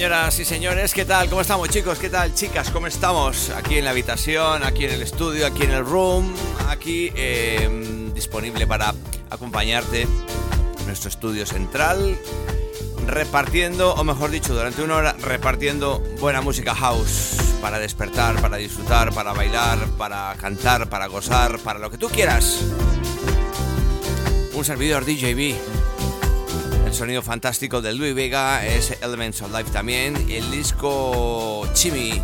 Señoras y señores, ¿qué tal? ¿Cómo estamos chicos? ¿Qué tal chicas? ¿Cómo estamos? Aquí en la habitación, aquí en el estudio, aquí en el room, aquí eh, disponible para acompañarte en nuestro estudio central, repartiendo, o mejor dicho, durante una hora repartiendo buena música house para despertar, para disfrutar, para bailar, para cantar, para gozar, para lo que tú quieras. Un servidor DJB sonido fantástico de Louis Vega es Elements of Life también. El disco Chimmy.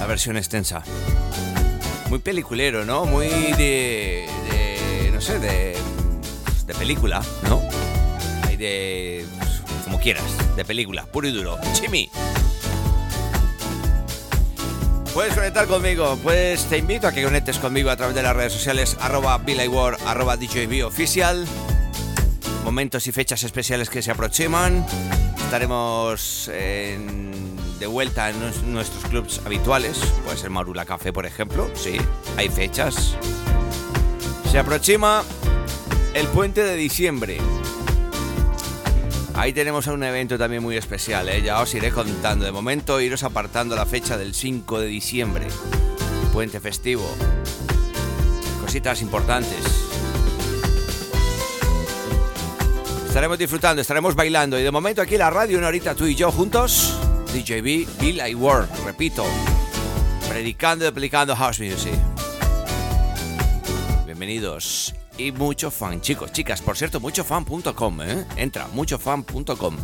La versión extensa. Muy peliculero, ¿no? Muy de. de no sé, de. de película, ¿no? Hay de. como quieras, de película, puro y duro. Chimmy. Puedes conectar conmigo, pues te invito a que conectes conmigo a través de las redes sociales arroba War, arroba DJB oficial. Momentos y fechas especiales que se aproximan. Estaremos de vuelta en nuestros clubs habituales. Puede ser Marula Café, por ejemplo. Sí, hay fechas. Se aproxima el puente de diciembre. Ahí tenemos un evento también muy especial, ¿eh? ya os iré contando. De momento, iros apartando la fecha del 5 de diciembre, puente festivo. Cositas importantes. Estaremos disfrutando, estaremos bailando y de momento aquí en la radio, una horita tú y yo juntos, DJB, Bill I repito, predicando y aplicando house music. Bienvenidos y mucho fan, chicos, chicas. Por cierto, muchofan.com, ¿eh? Entra, muchofan.com.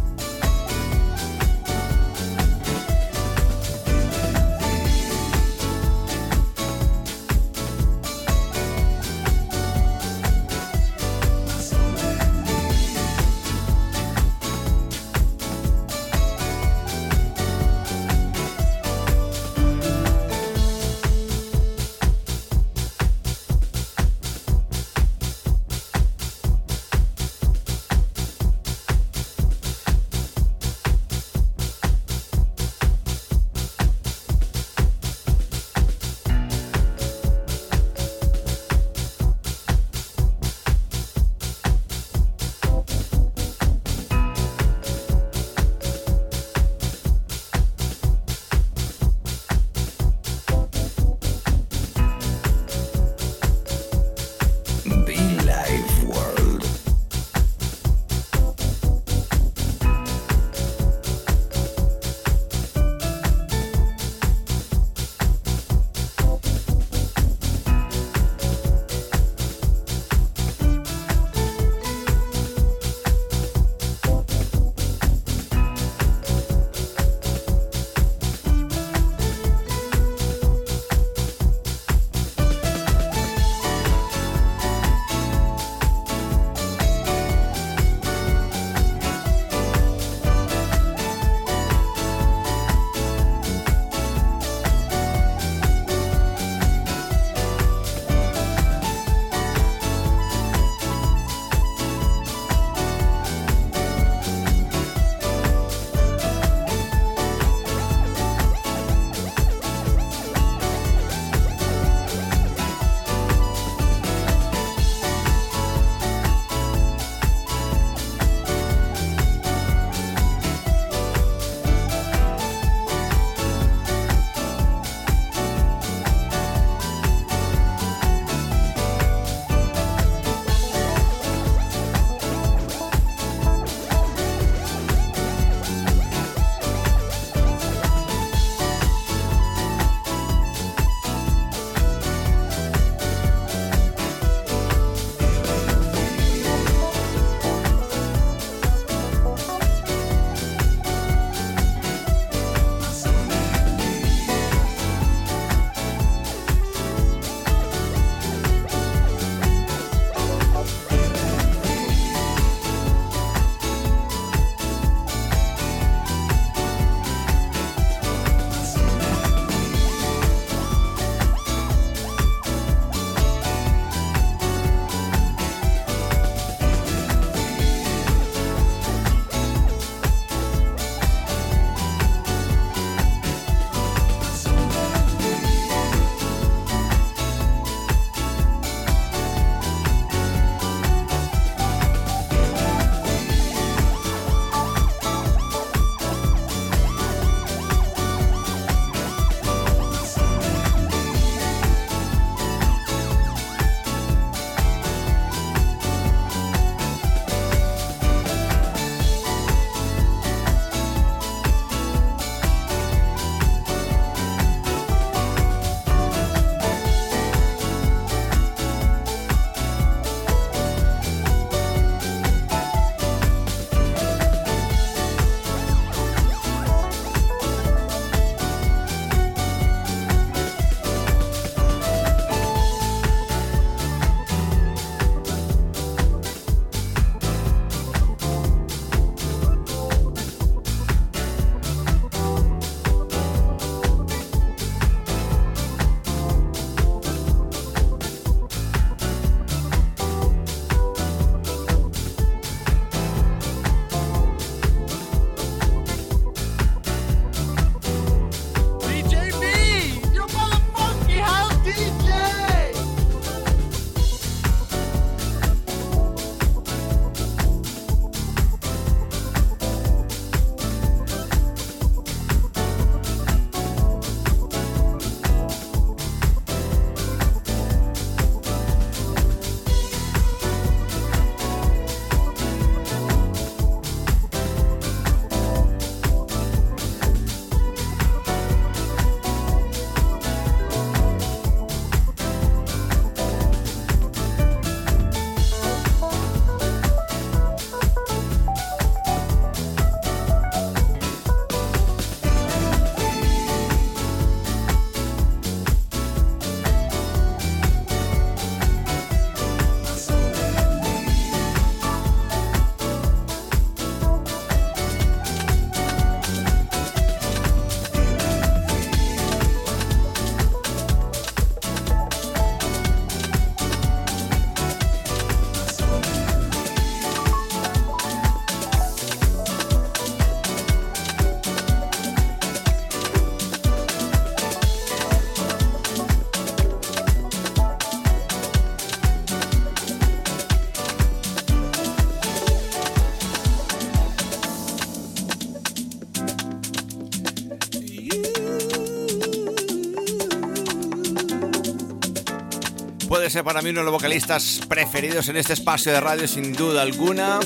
puede ser para mí uno de los vocalistas preferidos en este espacio de radio, sin duda alguna.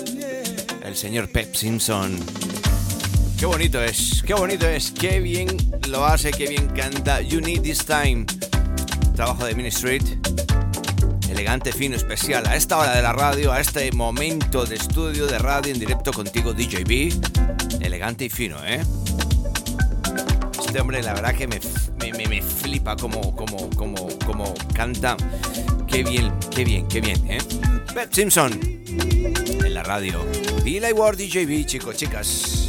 El señor Pep Simpson. Qué bonito es, qué bonito es, qué bien lo hace, qué bien canta. You Need This Time. Trabajo de Ministry elegante, fino, especial a esta hora de la radio, a este momento de estudio de radio en directo contigo, DJB. Elegante y fino, ¿eh? Este hombre, la verdad que me, me, flipa como, como, como, como canta. Qué bien, qué bien, qué bien, ¿eh? Pep Simpson en la radio. Billy Ward, DJB, chicos, chicas.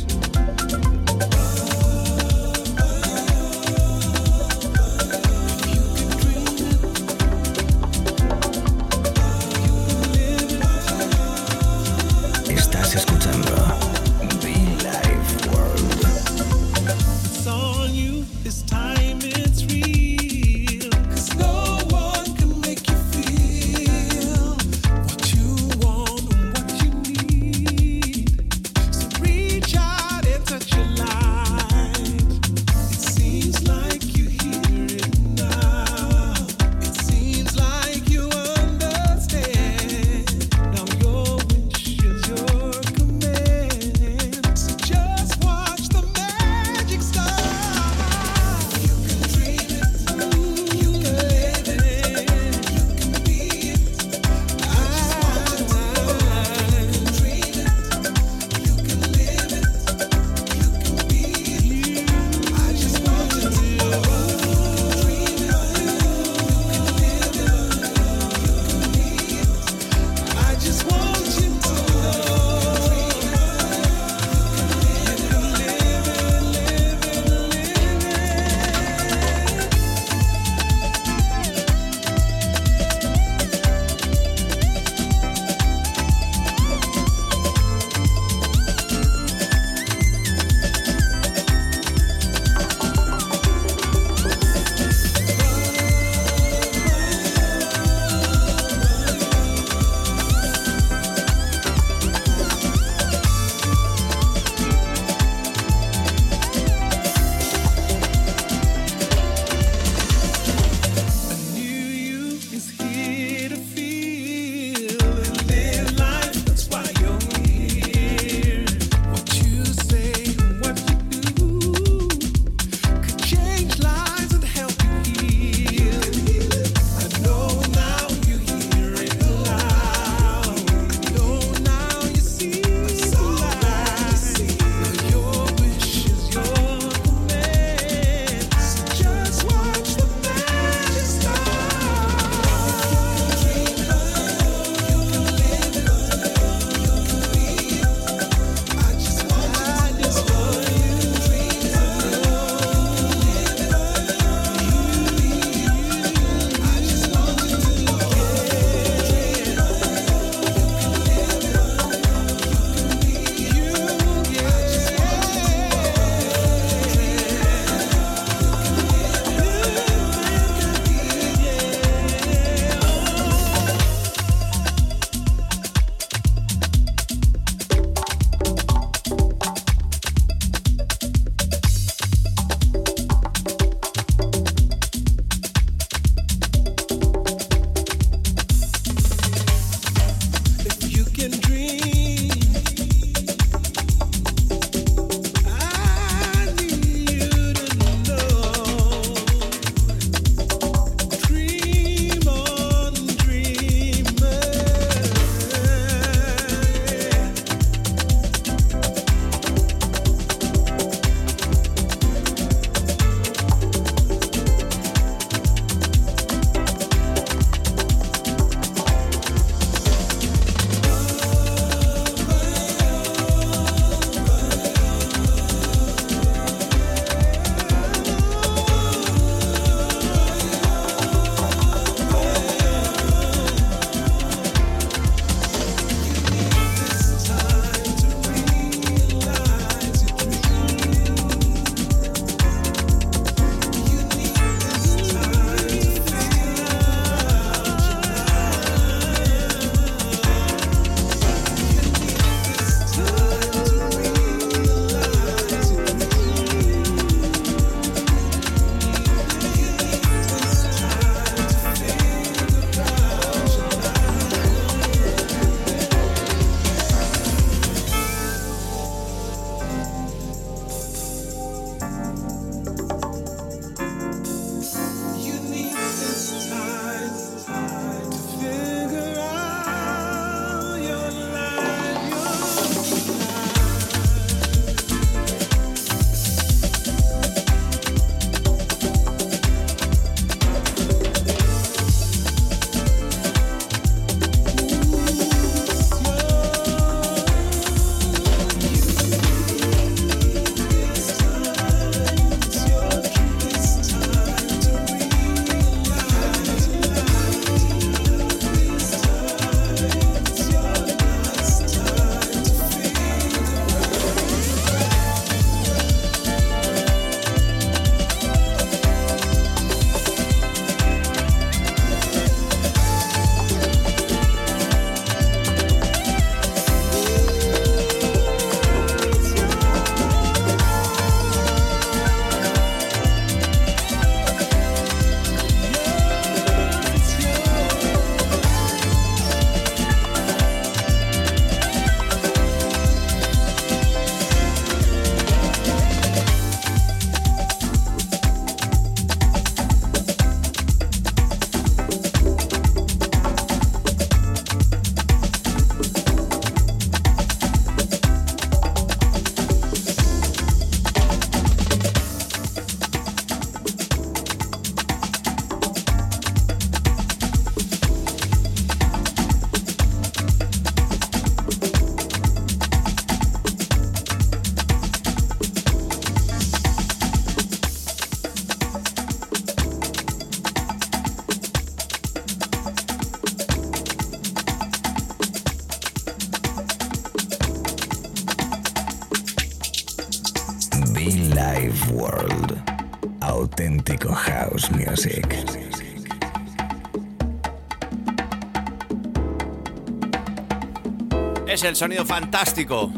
Es el sonido fantástico.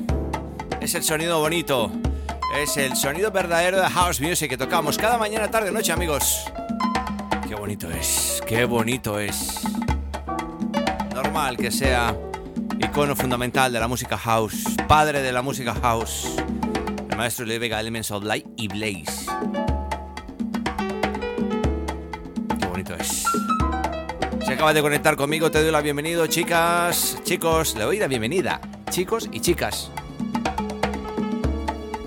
Es el sonido bonito. Es el sonido verdadero de House Music que tocamos cada mañana, tarde, noche, amigos. Qué bonito es. Qué bonito es. Normal que sea icono fundamental de la música house, padre de la música house, el maestro Vega Elements of Light y Blaze. Acabas de conectar conmigo, te doy la bienvenida, chicas, chicos, le doy la bienvenida, chicos y chicas.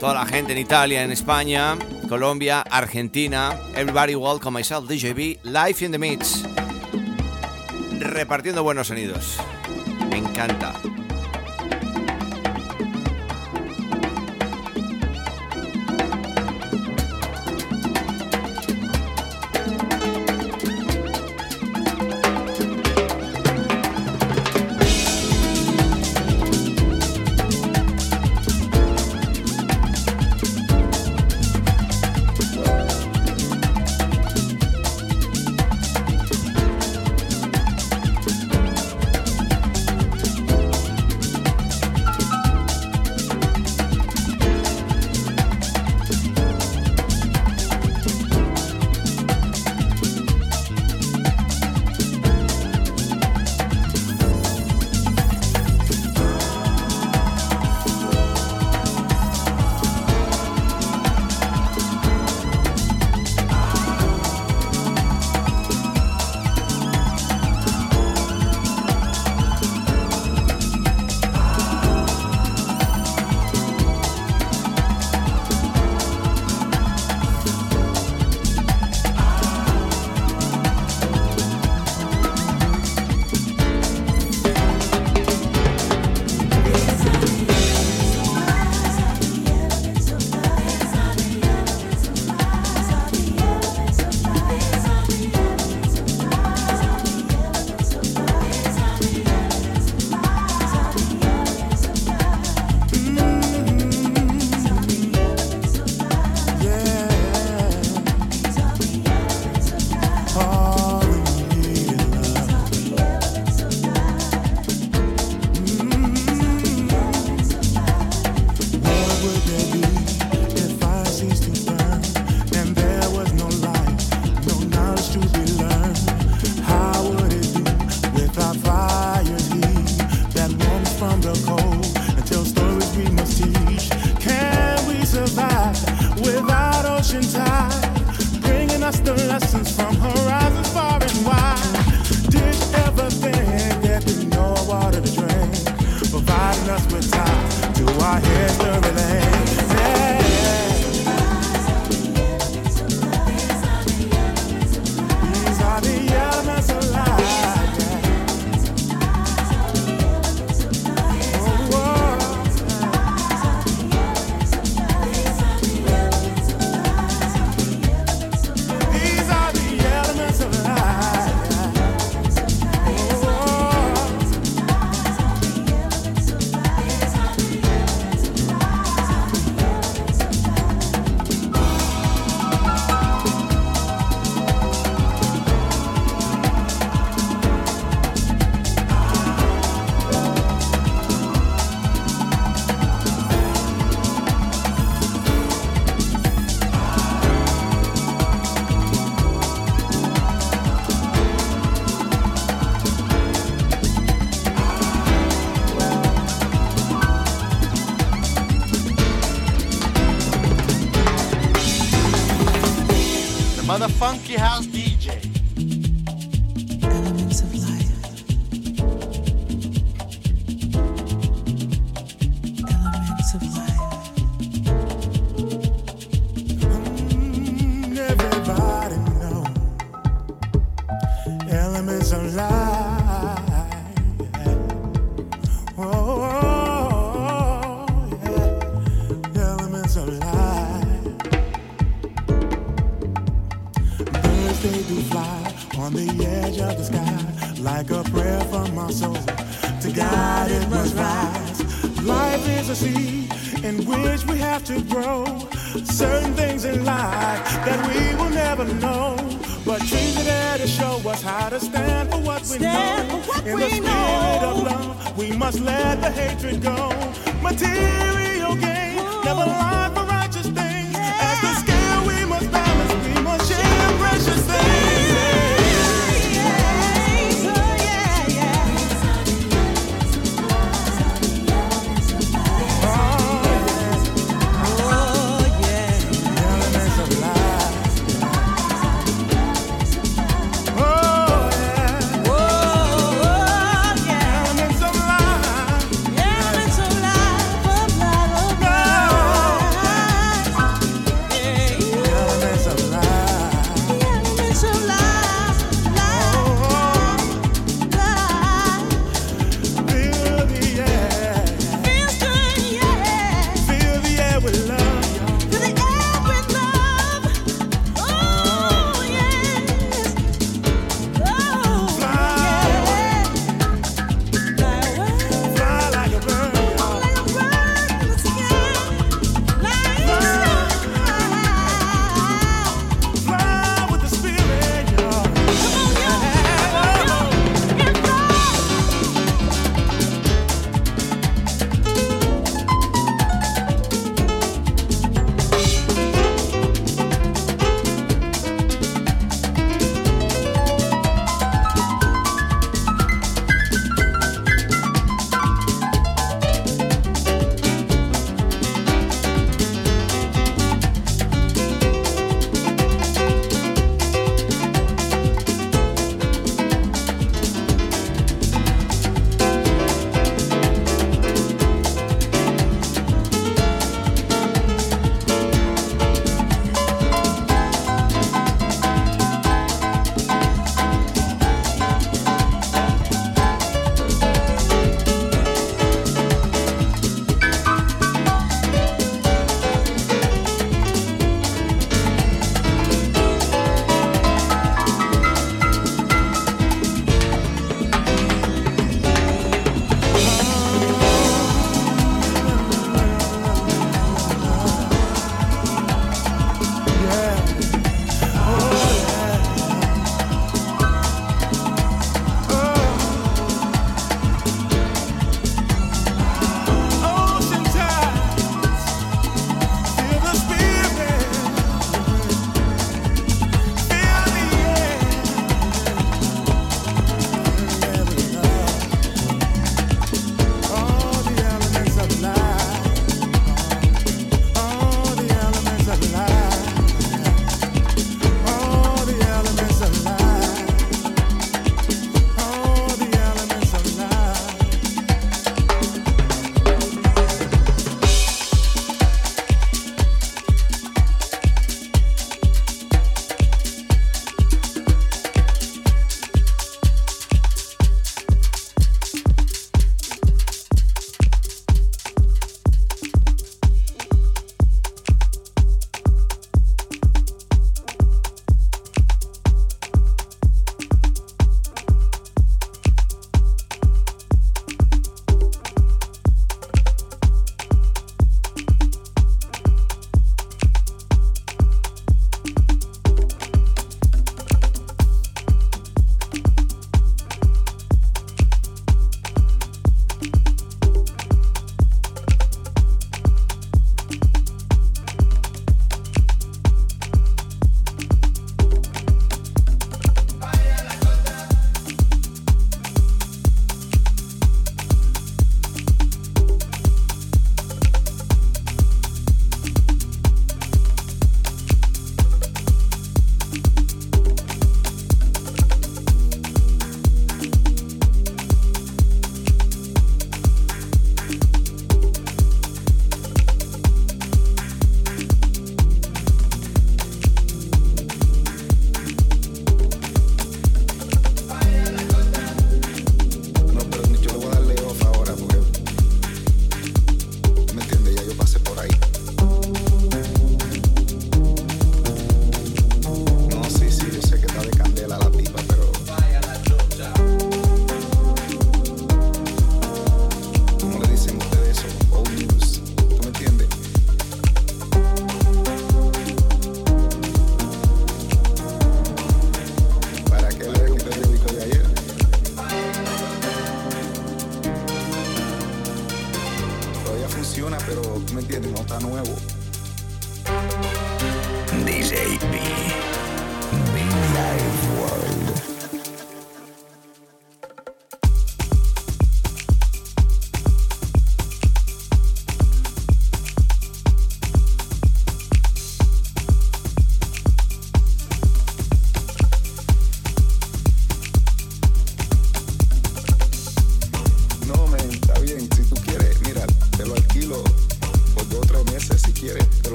Toda la gente en Italia, en España, Colombia, Argentina, everybody welcome myself, DJB, live in the mix, repartiendo buenos sonidos. Me encanta.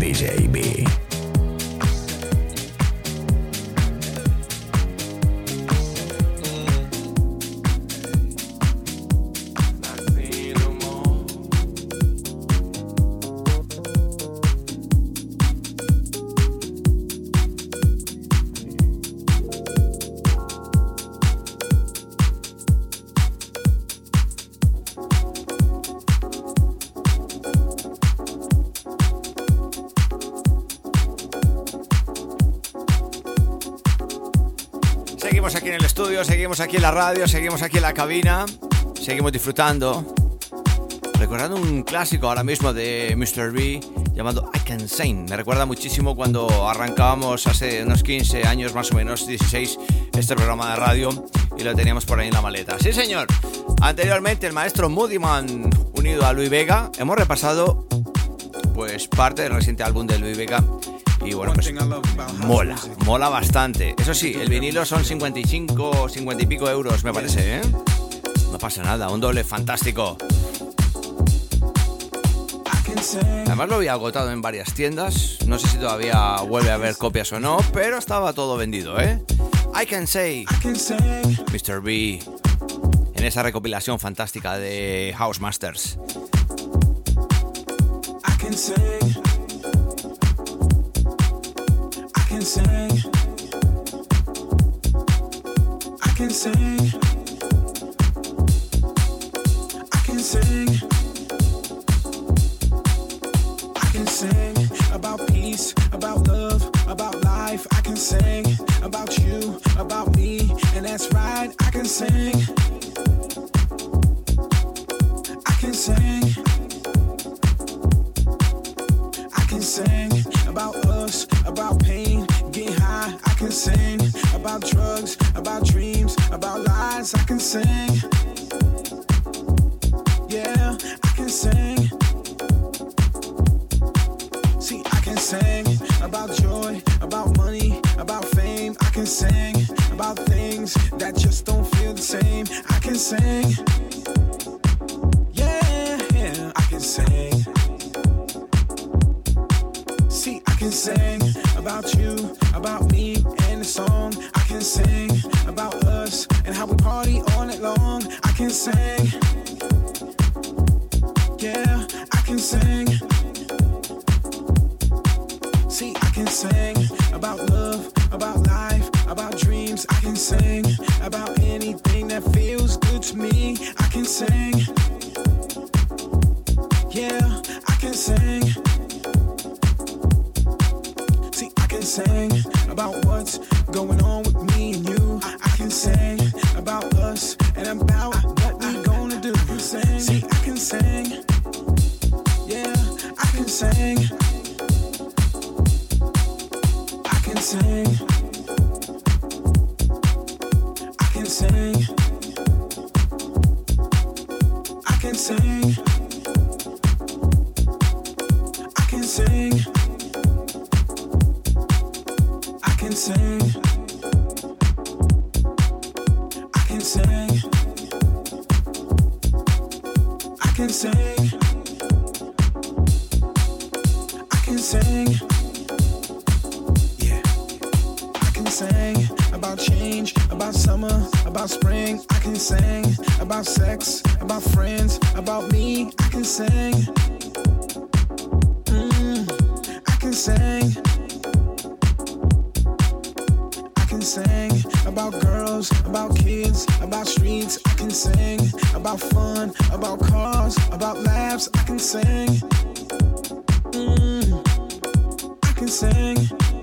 DJB. Seguimos aquí en la radio, seguimos aquí en la cabina, seguimos disfrutando. Recordando un clásico ahora mismo de Mr. B llamado I Can Sing. Me recuerda muchísimo cuando arrancábamos hace unos 15 años, más o menos 16, este programa de radio y lo teníamos por ahí en la maleta. Sí, señor. Anteriormente el maestro Moodyman unido a Luis Vega. Hemos repasado pues parte del reciente álbum de Luis Vega y bueno, pues mola, mola bastante. Eso sí, el vinilo son 55, 50 y pico euros, me parece, ¿eh? No pasa nada, un doble fantástico. Además lo había agotado en varias tiendas. No sé si todavía vuelve a haber copias o no, pero estaba todo vendido, ¿eh? I can say, Mr. B, en esa recopilación fantástica de House Masters. Can sing. I can sing. About drugs, about dreams, about lies. I can sing. Yeah, I can sing. See, I can sing about joy, about money, about fame. I can sing about things that just don't feel the same. I can sing. Sing about change, about summer, about spring. I can sing about sex, about friends, about me. I can sing. Mm, I can sing. I can sing about girls, about kids, about streets. I can sing about fun, about cars, about laughs. I can sing. Mm, I can sing.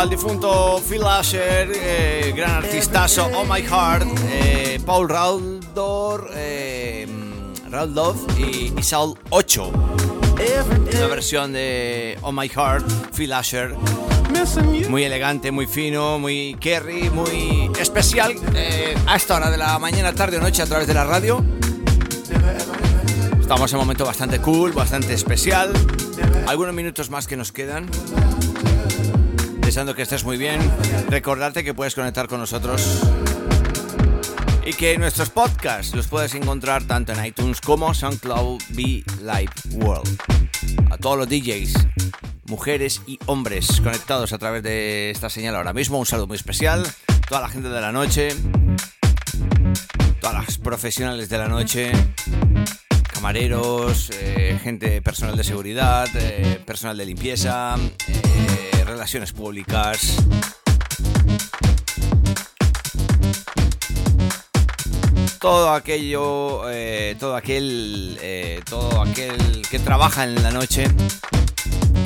Al difunto Phil Asher, eh, gran artistazo, Oh My Heart, eh, Paul Raldor, eh, y, y Saul 8. Every Una versión de Oh My Heart, Phil Asher. Muy elegante, muy fino, muy Kerry, muy especial. eh, a esta hora de la mañana, tarde o noche a través de la radio. Estamos en un momento bastante cool, bastante especial. Algunos minutos más que nos quedan. Deseando que estés muy bien. Recordarte que puedes conectar con nosotros. Y que nuestros podcasts los puedes encontrar tanto en iTunes como SoundCloud Be Live World. A todos los DJs, mujeres y hombres conectados a través de esta señal ahora mismo, un saludo muy especial. Toda la gente de la noche, todas las profesionales de la noche, camareros, eh, gente personal de seguridad, eh, personal de limpieza, eh, relaciones públicas. Todo aquello, todo aquel, todo aquel que trabaja en la noche,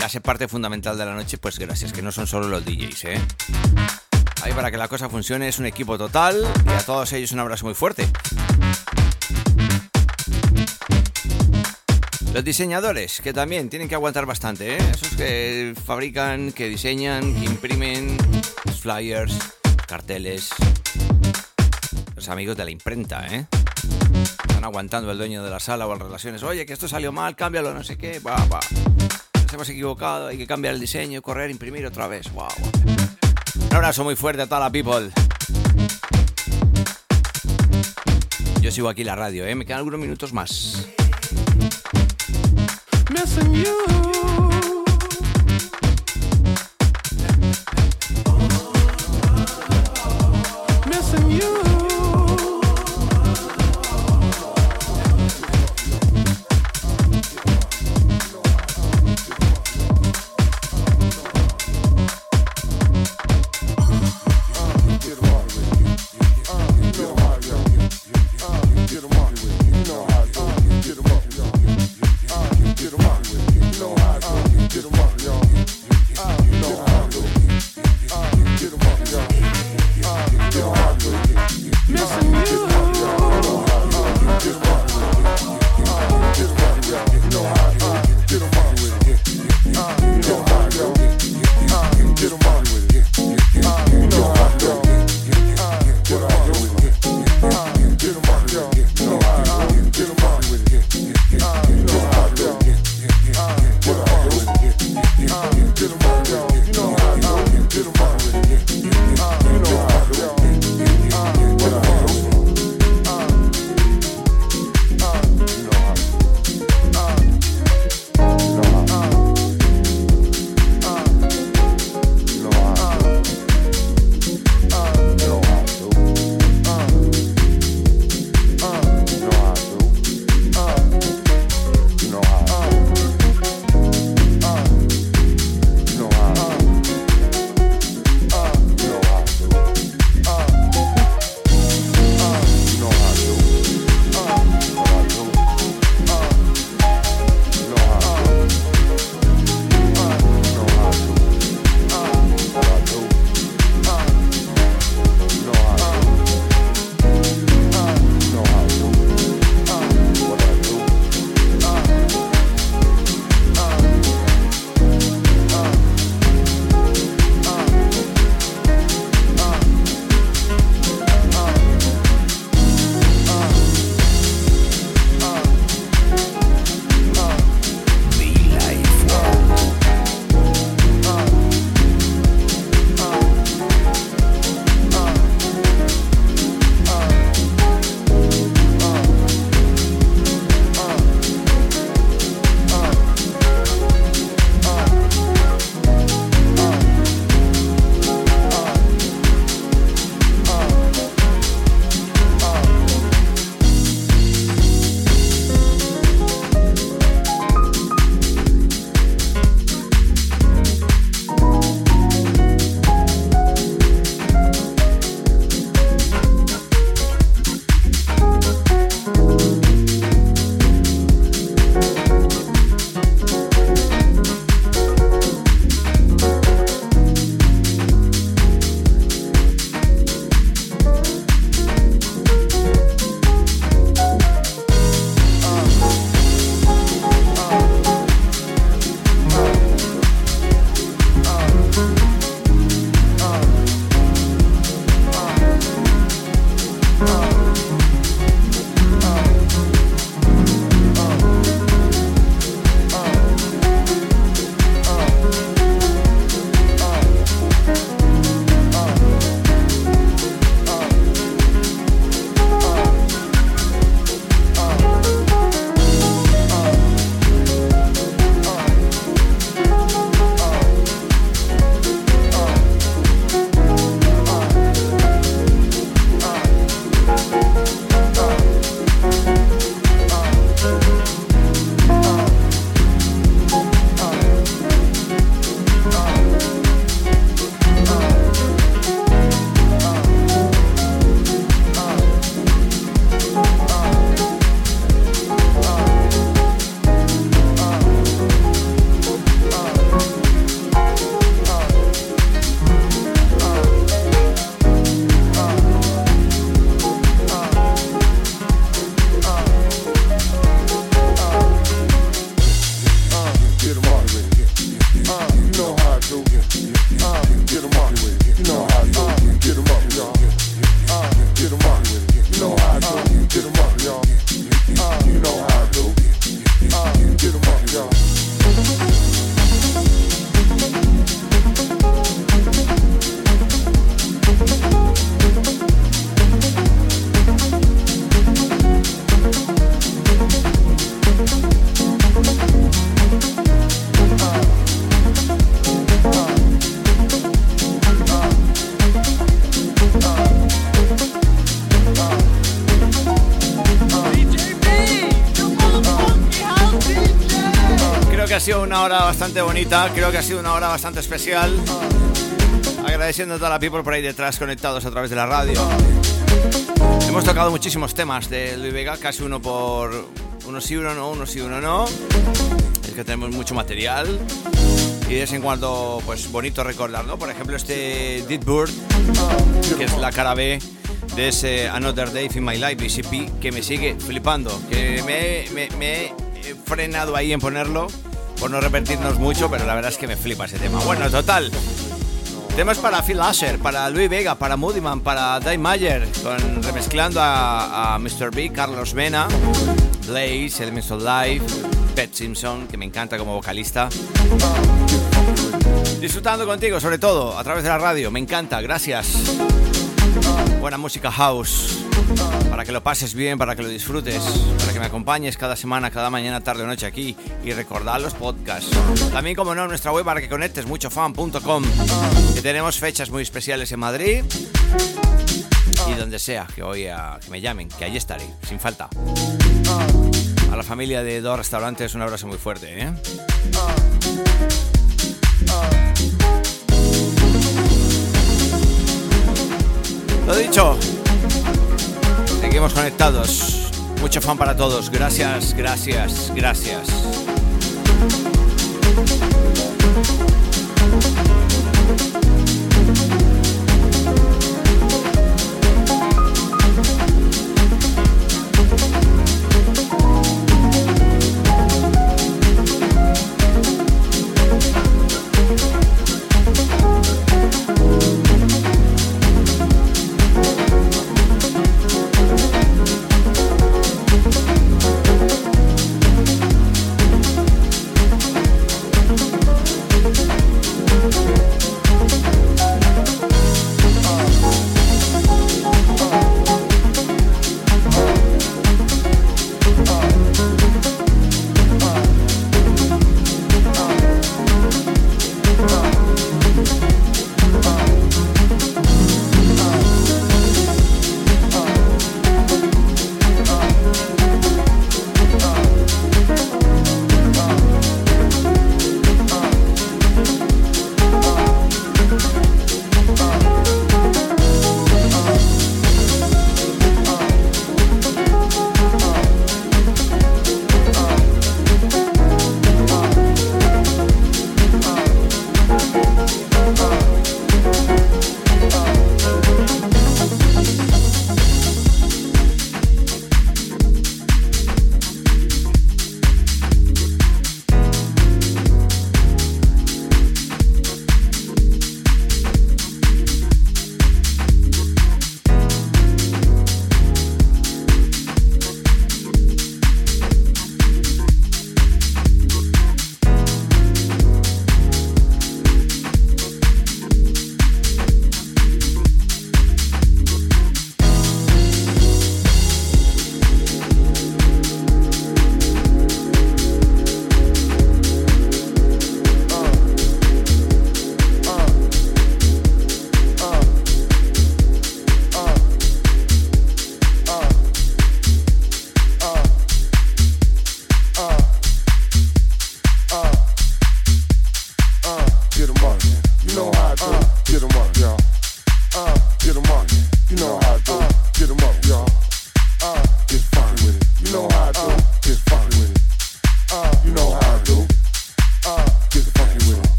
que hace parte fundamental de la noche, pues gracias, que no son solo los DJs, ¿eh? Ahí para que la cosa funcione es un equipo total y a todos ellos un abrazo muy fuerte. Los diseñadores, que también tienen que aguantar bastante, ¿eh? Esos que fabrican, que diseñan, que imprimen flyers, carteles. Los amigos de la imprenta, ¿eh? Están aguantando el dueño de la sala o las relaciones. Oye, que esto salió mal, cámbialo, no sé qué. Va, va. Nos hemos equivocado, hay que cambiar el diseño, correr, imprimir otra vez. Wow. Un abrazo muy fuerte a toda la people. Yo sigo aquí la radio, ¿eh? Me quedan algunos minutos más. Missing you. Creo que ha sido una hora bastante especial. Agradeciendo a toda la people por ahí detrás conectados a través de la radio. Hemos tocado muchísimos temas de Luis Vega, casi uno por uno sí, uno no, uno sí, uno no. Es que tenemos mucho material y de vez en cuando, pues bonito recordar, ¿no? Por ejemplo, este Dead Bird, que es la cara B de ese Another Day in My Life, BCP, que me sigue flipando, que me, me he frenado ahí en ponerlo por no repetirnos mucho, pero la verdad es que me flipa ese tema. Bueno, total. Temas para Phil Asher, para Louis Vega, para Moodyman, para Dave Mayer, con, remezclando a, a Mr. B, Carlos Mena, Blaze, Elements of Life, Pet Simpson, que me encanta como vocalista. Disfrutando contigo, sobre todo, a través de la radio. Me encanta, gracias. Buena música house. Para que lo pases bien, para que lo disfrutes, para que me acompañes cada semana, cada mañana, tarde o noche aquí y recordar los podcasts. También, como no, nuestra web para que conectes muchofan.com, que tenemos fechas muy especiales en Madrid y donde sea que hoy a, que me llamen, que allí estaré, sin falta. A la familia de dos restaurantes un abrazo muy fuerte, ¿eh? Lo dicho, seguimos conectados. Mucho fan para todos. Gracias, gracias, gracias.